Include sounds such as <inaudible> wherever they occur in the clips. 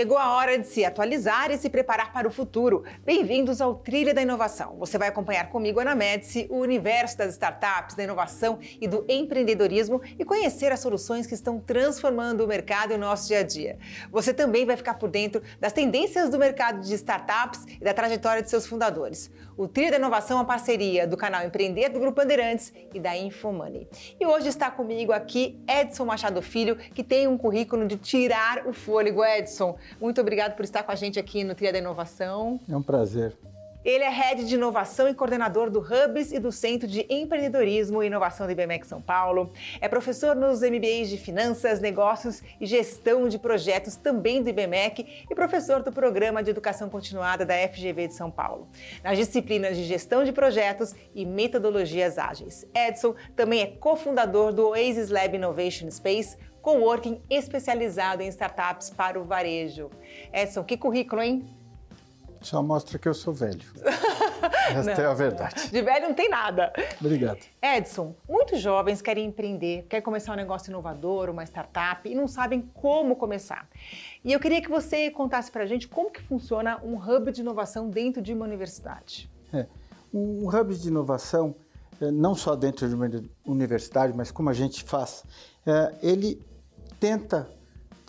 Chegou a hora de se atualizar e se preparar para o futuro. Bem-vindos ao Trilha da Inovação. Você vai acompanhar comigo, Ana Médici, o universo das startups, da inovação e do empreendedorismo e conhecer as soluções que estão transformando o mercado e o nosso dia a dia. Você também vai ficar por dentro das tendências do mercado de startups e da trajetória de seus fundadores. O Trilha da Inovação é uma parceria do canal Empreender do Grupo Bandeirantes e da Infomoney. E hoje está comigo aqui Edson Machado Filho, que tem um currículo de tirar o fôlego. Edson, muito obrigado por estar com a gente aqui no Tria da Inovação. É um prazer. Ele é head de inovação e coordenador do Hubs e do Centro de Empreendedorismo e Inovação do IBMEC São Paulo. É professor nos MBAs de Finanças, Negócios e Gestão de Projetos também do IBMEC e professor do Programa de Educação Continuada da FGV de São Paulo, nas disciplinas de Gestão de Projetos e Metodologias Ágeis. Edson também é cofundador do Oasis Lab Innovation Space, coworking especializado em startups para o varejo. Edson, que currículo, hein? Só mostra que eu sou velho. <laughs> Esta é a verdade. De velho não tem nada. Obrigado. Edson, muitos jovens querem empreender, querem começar um negócio inovador, uma startup e não sabem como começar. E eu queria que você contasse para a gente como que funciona um hub de inovação dentro de uma universidade. É, um hub de inovação, é, não só dentro de uma universidade, mas como a gente faz, é, ele tenta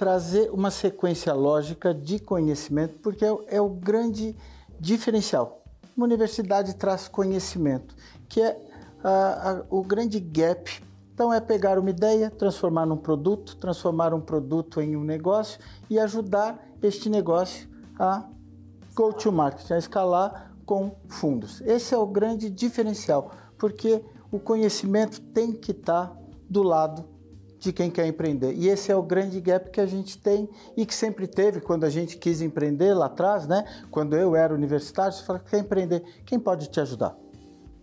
trazer uma sequência lógica de conhecimento, porque é, é o grande diferencial. Uma universidade traz conhecimento, que é a, a, o grande gap. Então, é pegar uma ideia, transformar num produto, transformar um produto em um negócio e ajudar este negócio a go to market, a escalar com fundos. Esse é o grande diferencial, porque o conhecimento tem que estar do lado de quem quer empreender. E esse é o grande gap que a gente tem e que sempre teve quando a gente quis empreender lá atrás, né? Quando eu era universitário, você fala, quer empreender? Quem pode te ajudar?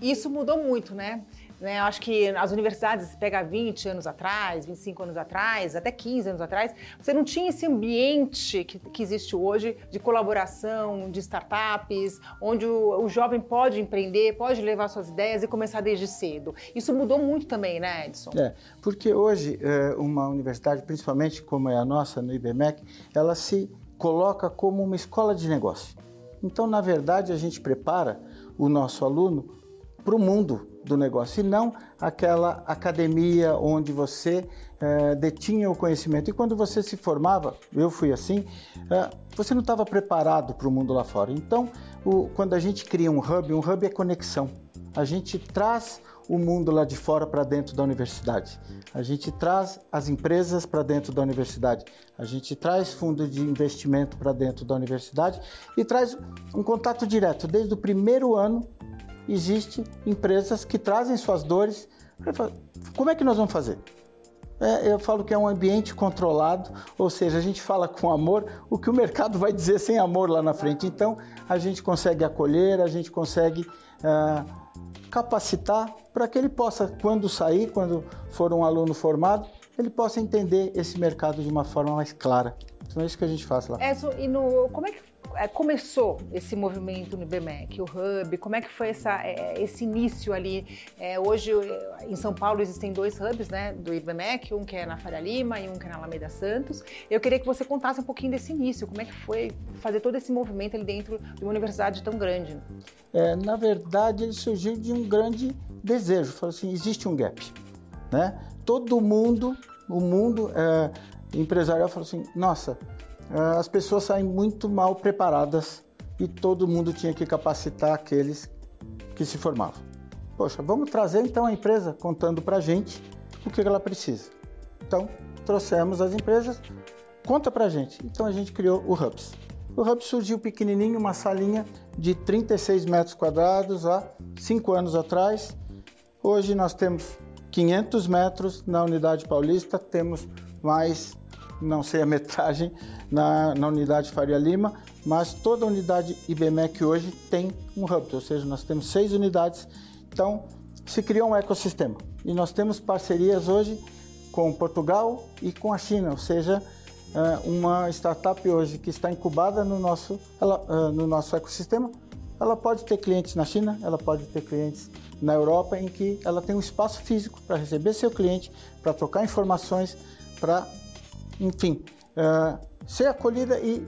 Isso mudou muito, né? Né? Eu acho que as universidades, se pega 20 anos atrás, 25 anos atrás, até 15 anos atrás, você não tinha esse ambiente que, que existe hoje de colaboração, de startups, onde o, o, jovem pode empreender, pode levar suas ideias e começar desde cedo. Isso mudou muito também, né, Edson? É, porque hoje é, uma universidade, principalmente como é a nossa no IBMEC, ela se coloca como uma escola de negócio. Então, na verdade, a gente prepara o nosso aluno para o mundo do negócio, e não aquela academia onde você é, detinha o conhecimento. E quando você se formava, eu fui assim, é, você não estava preparado para o mundo lá fora. Então, o, quando a gente cria um hub, um hub é conexão. A gente traz o mundo lá de fora para dentro da universidade. A gente traz as empresas para dentro da universidade. A gente traz fundo de investimento para dentro da universidade e traz um contato direto desde o primeiro ano existem empresas que trazem suas dores. Como é que nós vamos fazer? É, eu falo que é um ambiente controlado, ou seja, a gente fala com amor, o que o mercado vai dizer sem amor lá na frente. Então, a gente consegue acolher, a gente consegue é, capacitar para que ele possa, quando sair, quando for um aluno formado, ele possa entender esse mercado de uma forma mais clara. Então é isso que a gente faz lá. É, e no, como é que começou esse movimento no IBMEC, o Hub? Como é que foi essa, é, esse início ali? É, hoje, em São Paulo, existem dois hubs né, do IBMEC, um que é na Faria Lima e um que é na Alameda Santos. Eu queria que você contasse um pouquinho desse início, como é que foi fazer todo esse movimento ali dentro de uma universidade tão grande? É, na verdade, ele surgiu de um grande desejo. Falou assim, existe um gap. Né? Todo mundo, o mundo é, empresarial falou assim, nossa, é, as pessoas saem muito mal preparadas e todo mundo tinha que capacitar aqueles que se formavam. Poxa, vamos trazer então a empresa contando para a gente o que ela precisa. Então, trouxemos as empresas, conta para a gente. Então, a gente criou o Hubs. O Hub surgiu pequenininho, uma salinha de 36 metros quadrados há cinco anos atrás. Hoje nós temos 500 metros na unidade paulista, temos mais não sei a metragem na, na unidade Faria Lima, mas toda unidade IBMEC hoje tem um hub, ou seja, nós temos seis unidades, então se criou um ecossistema. E nós temos parcerias hoje com Portugal e com a China, ou seja, é, uma startup hoje que está incubada no nosso, ela, é, no nosso ecossistema, ela pode ter clientes na China, ela pode ter clientes na Europa, em que ela tem um espaço físico para receber seu cliente, para trocar informações, para enfim, uh, ser acolhida e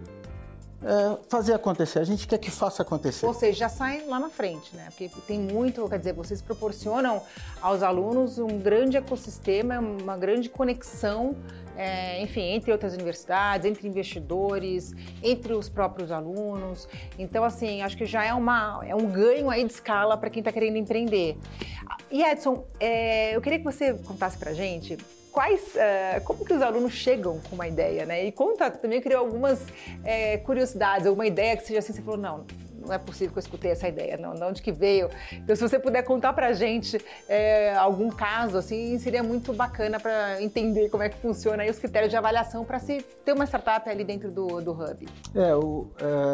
uh, fazer acontecer. A gente quer que faça acontecer. Seja, já sai lá na frente, né? Porque tem muito, quer dizer, vocês proporcionam aos alunos um grande ecossistema, uma grande conexão, é, enfim, entre outras universidades, entre investidores, entre os próprios alunos. Então, assim, acho que já é, uma, é um ganho aí de escala para quem está querendo empreender. E Edson, é, eu queria que você contasse para gente quais, uh, como que os alunos chegam com uma ideia, né? E conta, também criou algumas é, curiosidades, alguma ideia que seja assim, você falou, não, não é possível que eu escutei essa ideia, não, de onde que veio? Então, se você puder contar pra gente é, algum caso, assim, seria muito bacana para entender como é que funciona aí os critérios de avaliação para se ter uma startup ali dentro do, do Hub. É, o,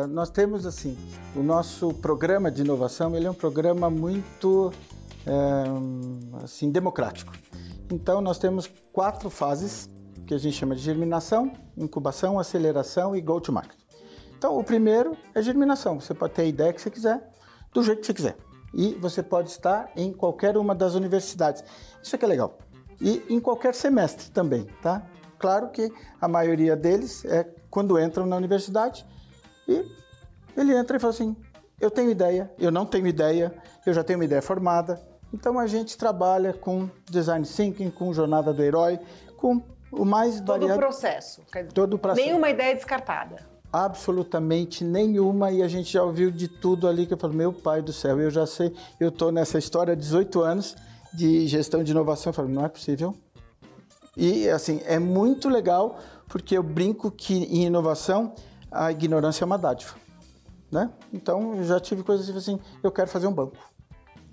nós temos, assim, o nosso programa de inovação, ele é um programa muito, assim, democrático. Então, nós temos quatro fases que a gente chama de germinação, incubação, aceleração e go-to-market. Então, o primeiro é germinação. Você pode ter a ideia que você quiser, do jeito que você quiser. E você pode estar em qualquer uma das universidades. Isso que é legal. E em qualquer semestre também, tá? Claro que a maioria deles é quando entram na universidade e ele entra e fala assim: eu tenho ideia, eu não tenho ideia, eu já tenho uma ideia formada, então a gente trabalha com design thinking, com jornada do herói, com o mais todo variado. Todo o processo. Todo o processo. Nenhuma ideia descartada. Absolutamente nenhuma, e a gente já ouviu de tudo ali que eu falo, meu pai do céu, eu já sei, eu estou nessa história há 18 anos de gestão de inovação, eu falo, não é possível. E assim, é muito legal, porque eu brinco que em inovação a ignorância é uma dádiva. Né? Então, eu já tive coisas assim, eu quero fazer um banco.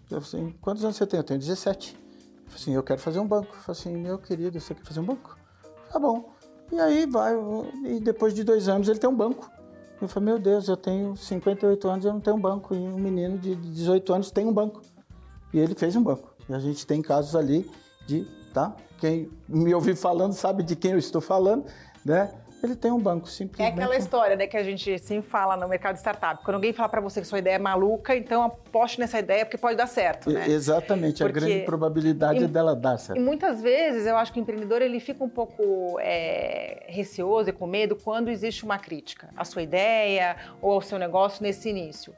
Eu falei assim, quantos anos você tem? Eu tenho 17. Eu falei assim, eu quero fazer um banco. Eu falei assim, meu querido, você quer fazer um banco? Tá bom. E aí vai, e depois de dois anos ele tem um banco. Eu falei, meu Deus, eu tenho 58 anos e eu não tenho um banco. E um menino de 18 anos tem um banco. E ele fez um banco. E a gente tem casos ali de, tá? Quem me ouviu falando sabe de quem eu estou falando, né? Ele tem um banco simplesmente. É aquela história, né, que a gente sempre fala no mercado de startup. Quando alguém fala para você que sua ideia é maluca, então aposte nessa ideia porque pode dar certo, né? Exatamente, porque... a grande probabilidade e, é dela dar certo. E muitas vezes eu acho que o empreendedor ele fica um pouco é, receoso e com medo quando existe uma crítica à sua ideia ou ao seu negócio nesse início.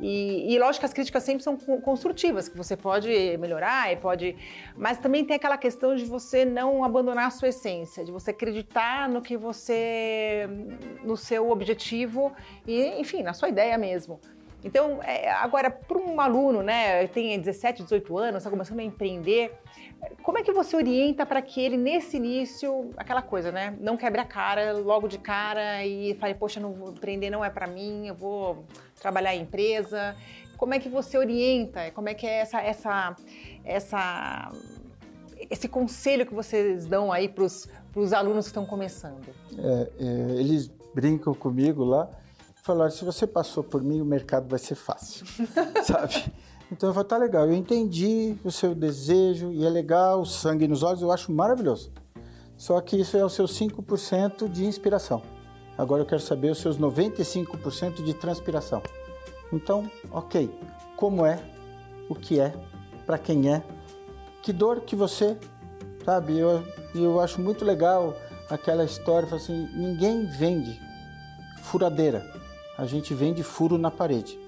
E, e lógico que as críticas sempre são construtivas, que você pode melhorar e pode. Mas também tem aquela questão de você não abandonar a sua essência, de você acreditar no que você. no seu objetivo e, enfim, na sua ideia mesmo. Então, é, agora, para um aluno, né, tem 17, 18 anos, está começando a empreender, como é que você orienta para que ele, nesse início, aquela coisa, né, não quebre a cara logo de cara e fale, poxa, não empreender não é para mim, eu vou trabalhar em empresa. Como é que você orienta? Como é que é essa, essa, essa esse conselho que vocês dão aí para os alunos que estão começando? É, é, eles brincam comigo lá falaram: se você passou por mim, o mercado vai ser fácil, <laughs> sabe? Então eu falei: tá legal, eu entendi o seu desejo e é legal, o sangue nos olhos, eu acho maravilhoso. Só que isso é o seu 5% de inspiração. Agora eu quero saber os seus 95% de transpiração. Então, ok, como é, o que é, para quem é, que dor que você, sabe? Eu, eu acho muito legal aquela história, assim, ninguém vende furadeira, a gente vende furo na parede.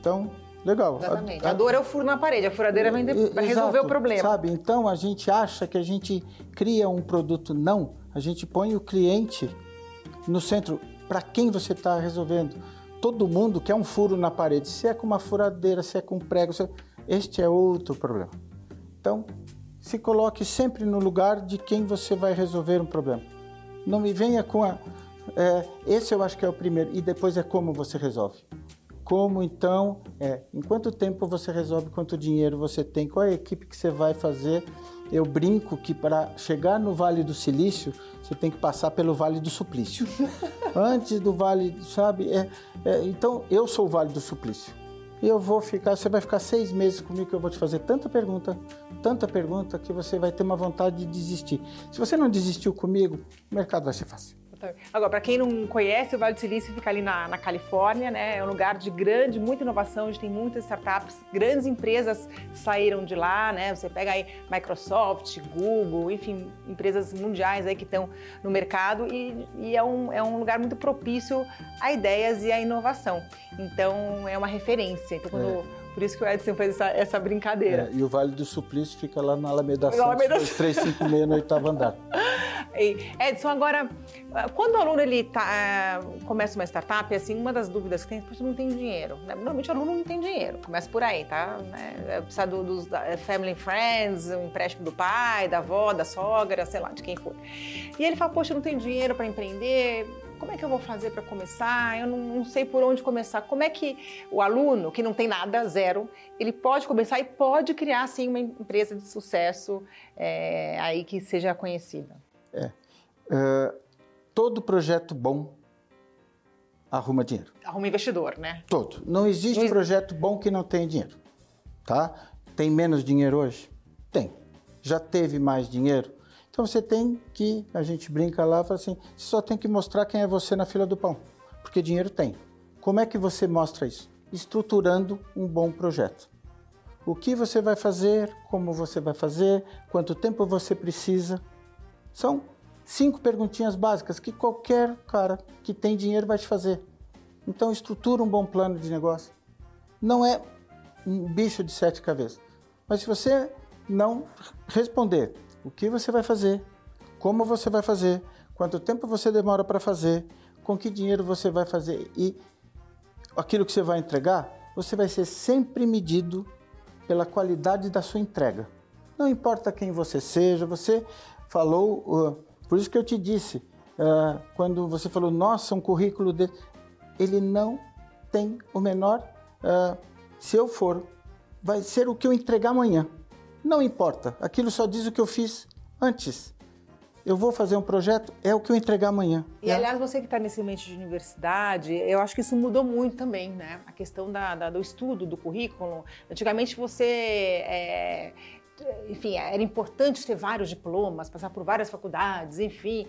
Então, legal. Exatamente. A, a, a dor é o furo na parede, a furadeira vem para resolver o problema. Sabe? Então a gente acha que a gente cria um produto, não. A gente põe o cliente no centro. Para quem você está resolvendo? Todo mundo quer um furo na parede. Se é com uma furadeira, se é com prego, se... É, este é outro problema. Então, se coloque sempre no lugar de quem você vai resolver um problema. Não me venha com a. É, esse eu acho que é o primeiro. E depois é como você resolve. Como então é? Em quanto tempo você resolve? Quanto dinheiro você tem? Qual é a equipe que você vai fazer? Eu brinco que para chegar no Vale do Silício, você tem que passar pelo Vale do Suplício. <laughs> Antes do Vale, sabe? É, é, então, eu sou o Vale do Suplício. E eu vou ficar, você vai ficar seis meses comigo que eu vou te fazer tanta pergunta, tanta pergunta, que você vai ter uma vontade de desistir. Se você não desistiu comigo, o mercado vai ser fácil. Agora, para quem não conhece, o Vale do Silício fica ali na, na, Califórnia, né? É um lugar de grande, muita inovação, onde tem muitas startups, grandes empresas saíram de lá, né? Você pega aí Microsoft, Google, enfim, empresas mundiais aí que estão no mercado e, e, é, um, é um lugar muito propício a ideias e a inovação. Então, é uma referência. Então, quando... É. Por isso que o Edson fez essa, essa brincadeira. É, e o Vale do Suplício fica lá na Alameda Santos, Alameda... 356, no oitavo andar. Edson, agora, quando o aluno ele tá, é, começa uma startup, assim, uma das dúvidas que tem é que não tem dinheiro. Né? Normalmente o aluno não tem dinheiro, começa por aí, tá? É, precisa do, dos da family friends, o um empréstimo do pai, da avó, da sogra, sei lá, de quem for. E ele fala, poxa, eu não tenho dinheiro para empreender, como é que eu vou fazer para começar? Eu não, não, sei por onde começar. Como é que o aluno, que não tem nada, zero, ele pode começar e pode criar, sim, uma empresa de sucesso é, aí que seja conhecida? É. Uh, todo projeto bom arruma dinheiro. Arruma investidor, né? Todo. Não existe não... projeto bom que não tenha dinheiro. Tá? Tem menos dinheiro hoje? Tem. Já teve mais dinheiro? Então você tem que, a gente brinca lá, fala assim, você só tem que mostrar quem é você na fila do pão, porque dinheiro tem. Como é que você mostra isso? Estruturando um bom projeto. O que você vai fazer, como você vai fazer, quanto tempo você precisa, são cinco perguntinhas básicas que qualquer cara que tem dinheiro vai te fazer. Então estrutura um bom plano de negócio. Não é um bicho de sete cabeças. Mas se você não responder o que você vai fazer, como você vai fazer, quanto tempo você demora para fazer, com que dinheiro você vai fazer e aquilo que você vai entregar, você vai ser sempre medido pela qualidade da sua entrega. Não importa quem você seja, você falou, por isso que eu te disse, uh, quando você falou, nossa, um currículo dele, ele não tem o menor. Uh, se eu for, vai ser o que eu entregar amanhã. Não importa, aquilo só diz o que eu fiz antes. Eu vou fazer um projeto, é o que eu entregar amanhã. E aliás, você que está nesse ambiente de universidade, eu acho que isso mudou muito também, né? A questão da, da do estudo, do currículo. Antigamente você é, enfim, era importante ter vários diplomas, passar por várias faculdades, enfim.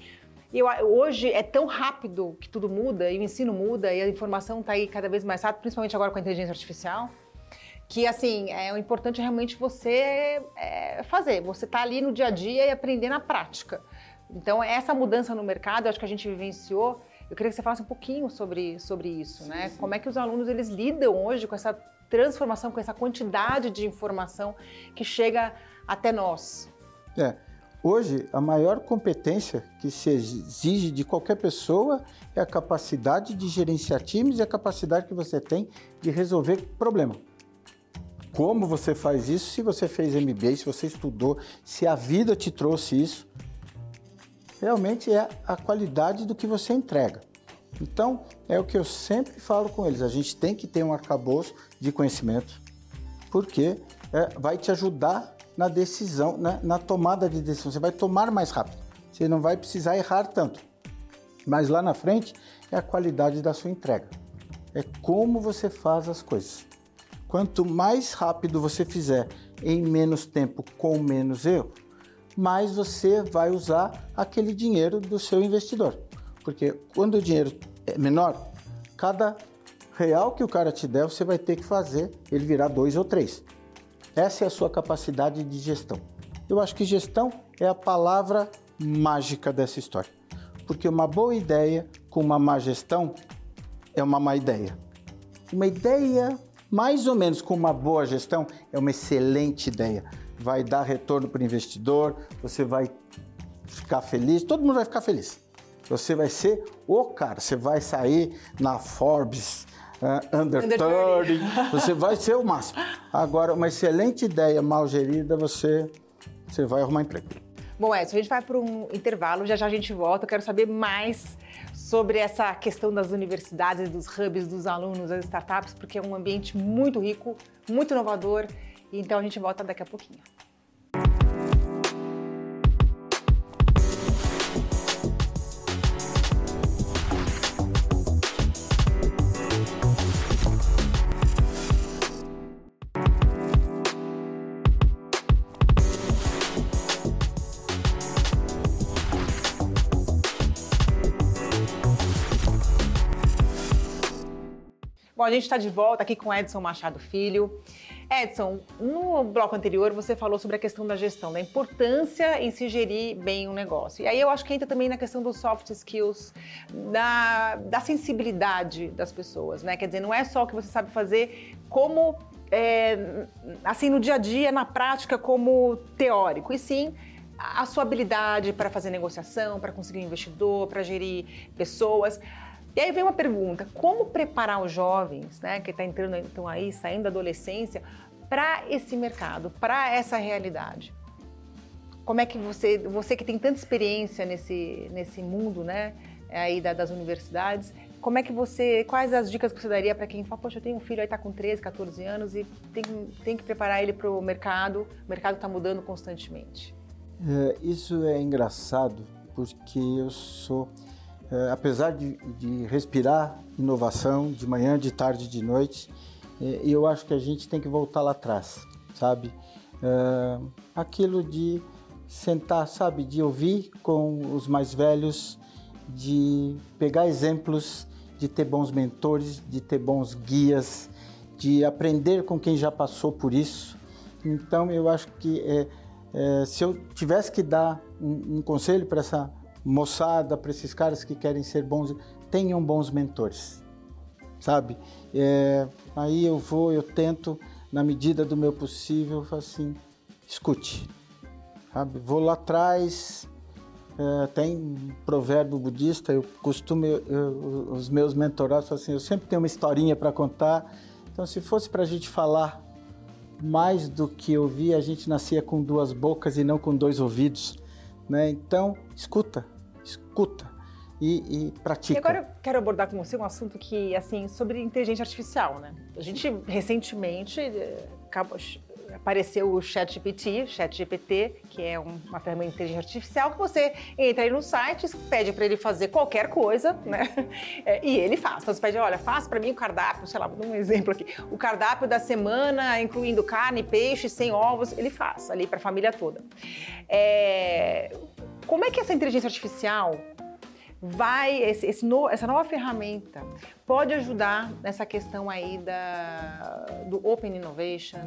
Eu, hoje é tão rápido que tudo muda, e o ensino muda, e a informação está aí cada vez mais rápido, principalmente agora com a inteligência artificial, que, assim, é o importante realmente você é, fazer. Você está ali no dia a dia e aprender na prática. Então, essa mudança no mercado, eu acho que a gente vivenciou. Eu queria que você falasse um pouquinho sobre, sobre isso, sim, né? Sim. Como é que os alunos eles lidam hoje com essa transformação, com essa quantidade de informação que chega até nós. É. Hoje, a maior competência que se exige de qualquer pessoa é a capacidade de gerenciar times e a capacidade que você tem de resolver problema. Como você faz isso? Se você fez MBA, se você estudou, se a vida te trouxe isso, realmente é a qualidade do que você entrega. Então, é o que eu sempre falo com eles: a gente tem que ter um arcabouço de conhecimento, porque é, vai te ajudar na decisão, na, na tomada de decisão. Você vai tomar mais rápido, você não vai precisar errar tanto. Mas lá na frente é a qualidade da sua entrega, é como você faz as coisas. Quanto mais rápido você fizer em menos tempo, com menos erro, mais você vai usar aquele dinheiro do seu investidor. Porque quando o dinheiro é menor, cada real que o cara te der, você vai ter que fazer ele virar dois ou três. Essa é a sua capacidade de gestão. Eu acho que gestão é a palavra mágica dessa história. Porque uma boa ideia com uma má gestão é uma má ideia. Uma ideia mais ou menos com uma boa gestão é uma excelente ideia. Vai dar retorno para o investidor, você vai ficar feliz, todo mundo vai ficar feliz. Você vai ser o cara, você vai sair na Forbes, uh, under, under 30, você vai ser o máximo. Agora, uma excelente ideia mal gerida, você, você vai arrumar emprego. Bom, Edson, a gente vai para um intervalo, já já a gente volta. Eu quero saber mais sobre essa questão das universidades, dos hubs, dos alunos, das startups, porque é um ambiente muito rico, muito inovador. Então a gente volta daqui a pouquinho. Bom, a gente está de volta aqui com Edson Machado Filho. Edson, no bloco anterior você falou sobre a questão da gestão, da importância em se gerir bem um negócio. E aí eu acho que entra também na questão dos soft skills, da, da sensibilidade das pessoas, né? Quer dizer, não é só o que você sabe fazer como, é, assim, no dia a dia, na prática, como teórico, e sim a sua habilidade para fazer negociação, para conseguir um investidor, para gerir pessoas. E aí vem uma pergunta: como preparar os jovens, né, que estão tá entrando então aí, saindo da adolescência, para esse mercado, para essa realidade? Como é que você, você que tem tanta experiência nesse, nesse mundo, né, aí das universidades, como é que você, quais as dicas que você daria para quem fala, poxa, eu tenho um filho aí tá com 13, 14 anos e tem, tem que preparar ele para o mercado, o mercado está mudando constantemente? É, isso é engraçado porque eu sou é, apesar de, de, respirar inovação de manhã, de tarde, de noite, é, eu acho que a gente tem que voltar lá atrás, sabe? É, aquilo de sentar, sabe, de ouvir com os mais velhos, de pegar exemplos, de ter bons mentores, de ter bons guias, de aprender com quem já passou por isso. Então, eu acho que é, é, se eu tivesse que dar um, um conselho para essa moçada, para esses caras que querem ser bons, tenham bons mentores, sabe? É, aí eu vou, eu tento, na medida do meu possível, assim, escute, sabe? Vou lá atrás, é, tem um provérbio budista, eu costumo, eu, eu, os meus mentorados assim, eu sempre tenho uma historinha para contar, então se fosse para a gente falar mais do que ouvir, a gente nascia com duas bocas e não com dois ouvidos, né? Então, escuta, escuta e, e pratica. E agora eu quero abordar com você um assunto que, assim, sobre inteligência artificial, né? A gente recentemente eh, apareceu o ChatGPT, ChatGPT, que é uma ferramenta de inteligência artificial que você entra aí no site, pede para ele fazer qualquer coisa, né? <laughs> É, e ele faz. Então você pede, olha, faz para mim o cardápio, sei lá, vou dar um exemplo aqui, o cardápio da semana, incluindo carne, peixe, sem ovos, ele faz ali para a família toda. É que essa inteligência artificial vai, esse, esse no, essa nova ferramenta pode ajudar nessa questão aí da, do Open Innovation,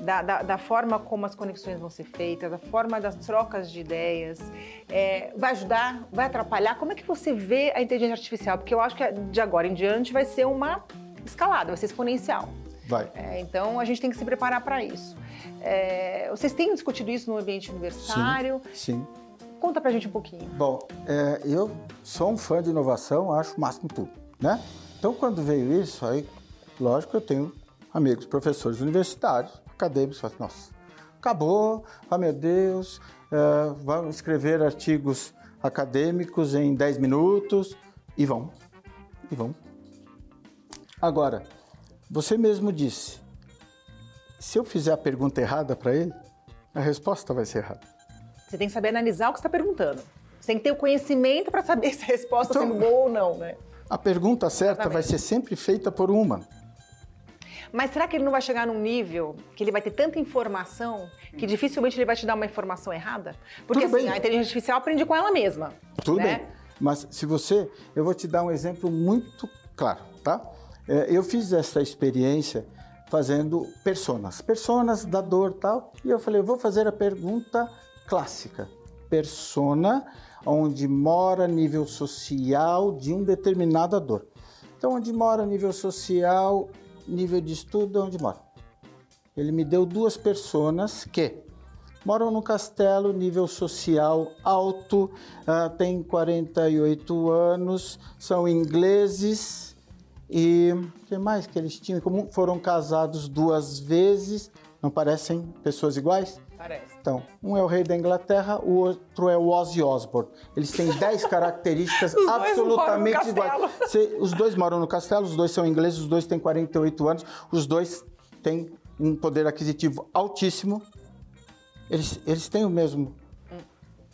da, da, da, forma como as conexões vão ser feitas, da forma das trocas de ideias, é, vai ajudar, vai atrapalhar? Como é que você vê a inteligência artificial? Porque eu acho que de agora em diante vai ser uma escalada, vai ser exponencial. Vai. É, então a gente tem que se preparar para isso. É, vocês têm discutido isso no ambiente universitário? Sim. sim. Conta pra gente um pouquinho. Bom, é, eu sou um fã de inovação, acho o máximo tudo, né? Então, quando veio isso, aí, lógico, eu tenho amigos, professores universitários, acadêmicos, falam, nossa, acabou, ah, meu Deus, é, vamos escrever artigos acadêmicos em 10 minutos, e vão, e vão. Agora, você mesmo disse, se eu fizer a pergunta errada para ele, a resposta vai ser errada. Você tem que saber analisar o que está perguntando. Você tem que ter o conhecimento para saber <laughs> se a resposta está então, sendo boa ou não, né? A pergunta certa Exatamente. vai ser sempre feita por uma. Mas será que ele não vai chegar num nível que ele vai ter tanta informação que dificilmente ele vai te dar uma informação errada? Porque Tudo assim, bem. a inteligência artificial aprende com ela mesma. Tudo né? bem. Mas se você, eu vou te dar um exemplo muito claro, tá? É, eu fiz essa experiência fazendo personas, personas da dor tal, e eu falei, eu vou fazer a pergunta clássica, persona, onde mora nível social de um determinada dor. Então, onde mora nível social, nível de estudo, onde mora? Ele me deu duas personas que moram no castelo, nível social alto, uh, tem 48 anos, são ingleses e o que mais que eles tinham comum? Foram casados duas vezes, não parecem pessoas iguais? Parece. Então, um é o rei da Inglaterra, o outro é o Ozzy Osbourne. Eles têm 10 características <laughs> absolutamente iguais. os dois moram no castelo, os dois são ingleses, os dois têm 48 anos, os dois têm um poder aquisitivo altíssimo, eles, eles têm o mesmo.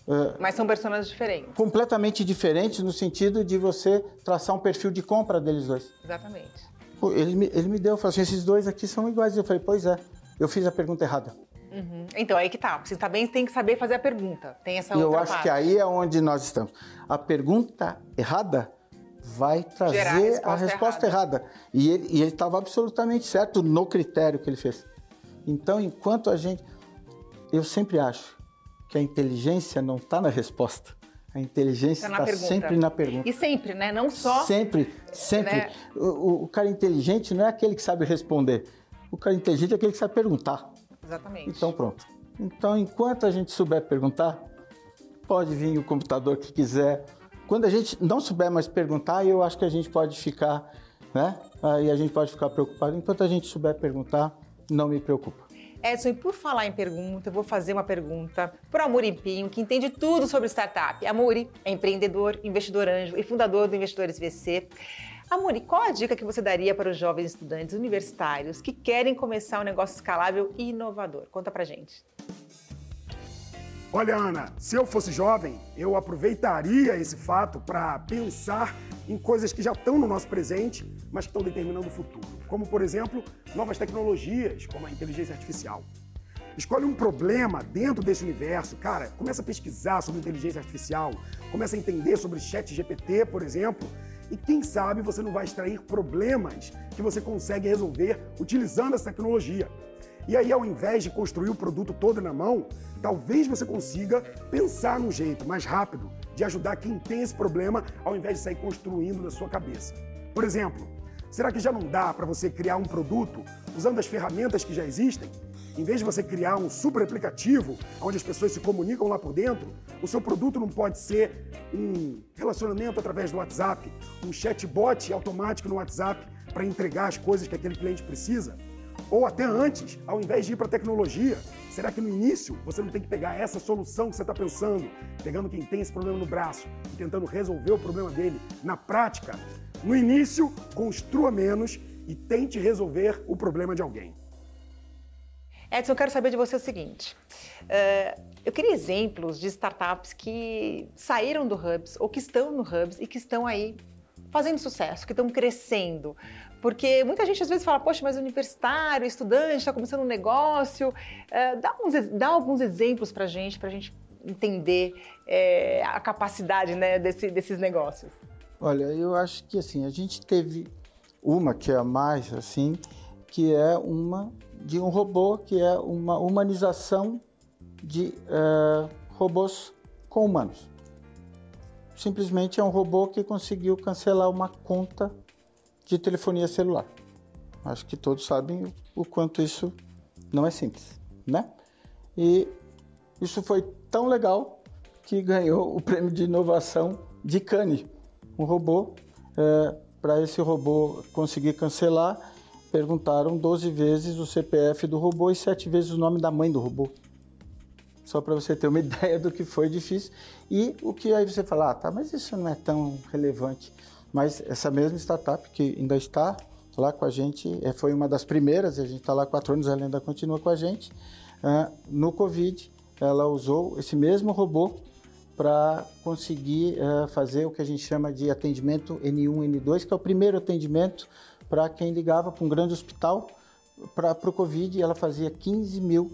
Uh, Mas são personagens diferentes. Completamente diferentes no sentido de você traçar um perfil de compra deles dois. Exatamente. Ele me, ele me deu, falou assim, esses dois aqui são iguais. Eu falei, pois é, eu fiz a pergunta errada. Uhum. Então, aí que tá. Você também tem que saber fazer a pergunta. Tem essa eu acho parte. que aí é onde nós estamos. A pergunta errada vai trazer a resposta, a resposta errada. errada. E ele estava absolutamente certo no critério que ele fez. Então, enquanto a gente eu sempre acho que a inteligência não está na resposta. A inteligência está tá sempre na pergunta. E sempre, né? Não só. Sempre, sempre. Né? O, o, cara inteligente não é aquele que sabe responder. O cara inteligente é aquele que sabe perguntar. Exatamente. Então, pronto. Então, enquanto a gente souber perguntar, pode vir o computador que quiser. Quando a gente não souber mais perguntar, eu acho que a gente pode ficar, né? Aí a gente pode ficar preocupado. Enquanto a gente souber perguntar, não me preocupa. Edson, e por falar em pergunta, eu vou fazer uma pergunta para o Amuri Pinho, que entende tudo sobre startup. Amuri é empreendedor, investidor anjo e fundador do Investidores VC. Amuri, qual a dica que você daria para os jovens estudantes universitários que querem começar um negócio escalável e inovador? Conta pra gente. Olha, Ana, se eu fosse jovem, eu aproveitaria esse fato para pensar em coisas que já estão no nosso presente, mas que estão determinando o futuro. Como, por exemplo, novas tecnologias, como a inteligência artificial. Escolhe um problema dentro desse universo, cara, começa a pesquisar sobre inteligência artificial, começa a entender sobre chat GPT, por exemplo, e quem sabe você não vai extrair problemas que você consegue resolver utilizando essa tecnologia. E aí, ao invés de construir o produto todo na mão, talvez você consiga pensar num jeito mais rápido de ajudar quem tem esse problema, ao invés de sair construindo na sua cabeça. Por exemplo, será que já não dá para você criar um produto usando as ferramentas que já existem? Em vez de você criar um super aplicativo onde as pessoas se comunicam lá por dentro, o seu produto não pode ser um relacionamento através do WhatsApp, um chatbot automático no WhatsApp para entregar as coisas que aquele cliente precisa? Ou até antes, ao invés de ir para a tecnologia, será que no início você não tem que pegar essa solução que você está pensando, pegando quem tem esse problema no braço e tentando resolver o problema dele na prática? No início, construa menos e tente resolver o problema de alguém. Edson, eu quero saber de você o seguinte. Uh, eu queria exemplos de startups que saíram do Hubs ou que estão no Hubs e que estão aí fazendo sucesso, que estão crescendo. Porque muita gente às vezes fala, poxa, mas universitário, estudante, está começando um negócio. É, dá, uns, dá alguns exemplos para gente, para a gente entender é, a capacidade né, desse, desses negócios. Olha, eu acho que assim, a gente teve uma que é a mais, assim, que é uma de um robô, que é uma humanização de uh, robôs com humanos. Simplesmente é um robô que conseguiu cancelar uma conta de telefonia celular. Acho que todos sabem o quanto isso não é simples, né? E isso foi tão legal que ganhou o prêmio de inovação de Cannes. Um robô, é, para esse robô conseguir cancelar, perguntaram 12 vezes o CPF do robô e 7 vezes o nome da mãe do robô. Só para você ter uma <laughs> ideia do que foi difícil. E o que aí você fala, ah, tá, mas isso não é tão relevante. Mas essa mesma startup que ainda está lá com a gente, é, foi uma das primeiras, a gente está lá há quatro anos, ela ainda continua com a gente. Uh, no Covid, ela usou esse mesmo robô para conseguir uh, fazer o que a gente chama de atendimento N1, N2, que é o primeiro atendimento para quem ligava para um grande hospital para o Covid. Ela fazia 15 mil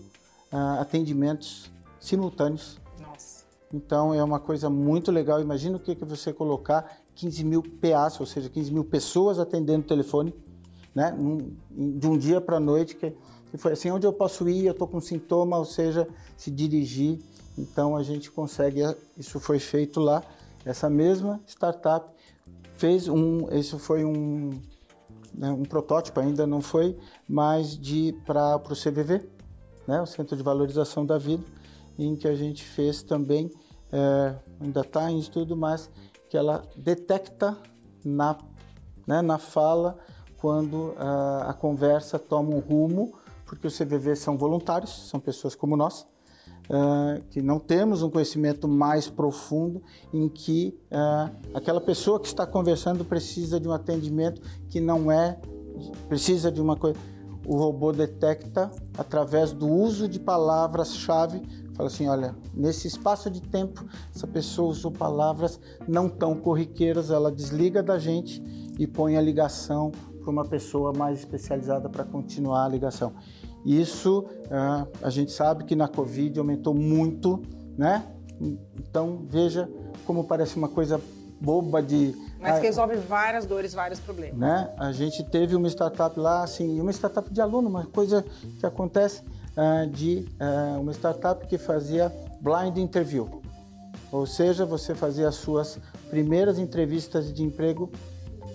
uh, atendimentos simultâneos Nossa. Então é uma coisa muito legal. Imagina o que é você colocar 15 mil PAs, ou seja, 15 mil pessoas atendendo o telefone, né? de um dia para a noite, que, que foi assim, onde eu posso ir, eu estou com sintoma, ou seja, se dirigir. Então a gente consegue, isso foi feito lá. Essa mesma startup fez um, isso foi um, né, um protótipo, ainda não foi, mas de para o CVV, né, o Centro de Valorização da Vida, em que a gente fez também, é, ainda está em estudo, mas que ela detecta na, né, na fala quando a, a conversa toma um rumo, porque os CVV são voluntários, são pessoas como nós, uh, que não temos um conhecimento mais profundo em que uh, aquela pessoa que está conversando precisa de um atendimento que não é, precisa de uma coisa. O robô detecta através do uso de palavras-chave, fala assim, olha, nesse espaço de tempo, essa pessoa usou palavras não tão corriqueiras, ela desliga da gente e põe a ligação para uma pessoa mais especializada para continuar a ligação. Isso uh, a gente sabe que na Covid aumentou muito, né? Então veja como parece uma coisa boba de. Mas que resolve várias dores, vários problemas. Né? A gente teve uma startup lá, assim, uma startup de aluno, uma coisa que acontece uh, de uh, uma startup que fazia blind interview. Ou seja, você fazia as suas primeiras entrevistas de emprego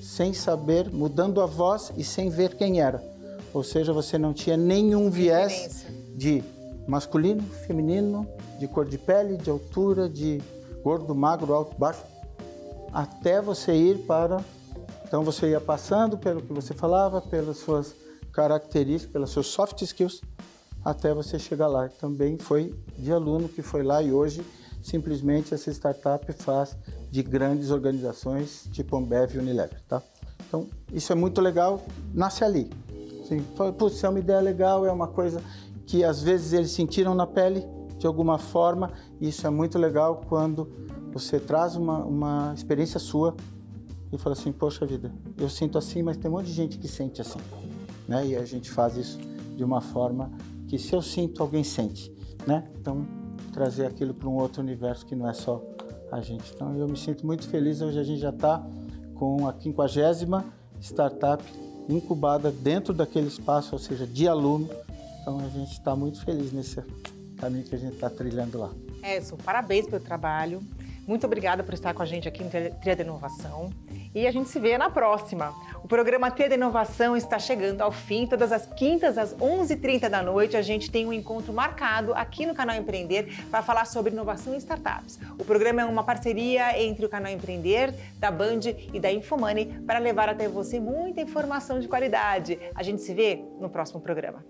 sem saber, mudando a voz e sem ver quem era. Ou seja, você não tinha nenhum viés de masculino, feminino, de cor de pele, de altura, de gordo, magro, alto, baixo, até você ir para. Então você ia passando pelo que você falava, pelas suas características, pelas suas soft skills, até você chegar lá. Também foi de aluno que foi lá e hoje simplesmente essa startup faz de grandes organizações tipo Ambev e Unilever, tá? Então isso é muito legal, nasce ali. Sim, putz, é uma ideia legal, é uma coisa que às vezes eles sentiram na pele de alguma forma. E isso é muito legal quando você traz uma, uma experiência sua e fala assim, poxa vida, eu sinto assim, mas tem um monte de gente que sente assim. Né? E a gente faz isso de uma forma que se eu sinto, alguém sente. Né? Então, trazer aquilo para um outro universo que não é só a gente. Então, eu me sinto muito feliz. Hoje a gente já está com a quinquagésima startup incubada dentro daquele espaço, ou seja, de aluno. Então a gente está muito feliz nesse caminho que a gente está trilhando lá. Edson, parabéns pelo trabalho. Muito obrigada por estar com a gente aqui no Tria de Inovação. E a gente se vê na próxima. O programa Tria de Inovação está chegando ao fim. Todas as quintas, às 11h30 da noite, a gente tem um encontro marcado aqui no canal Empreender para falar sobre inovação em startups. O programa é uma parceria entre o canal Empreender, da Band e da Infomoney para levar até você muita informação de qualidade. A gente se vê no próximo programa.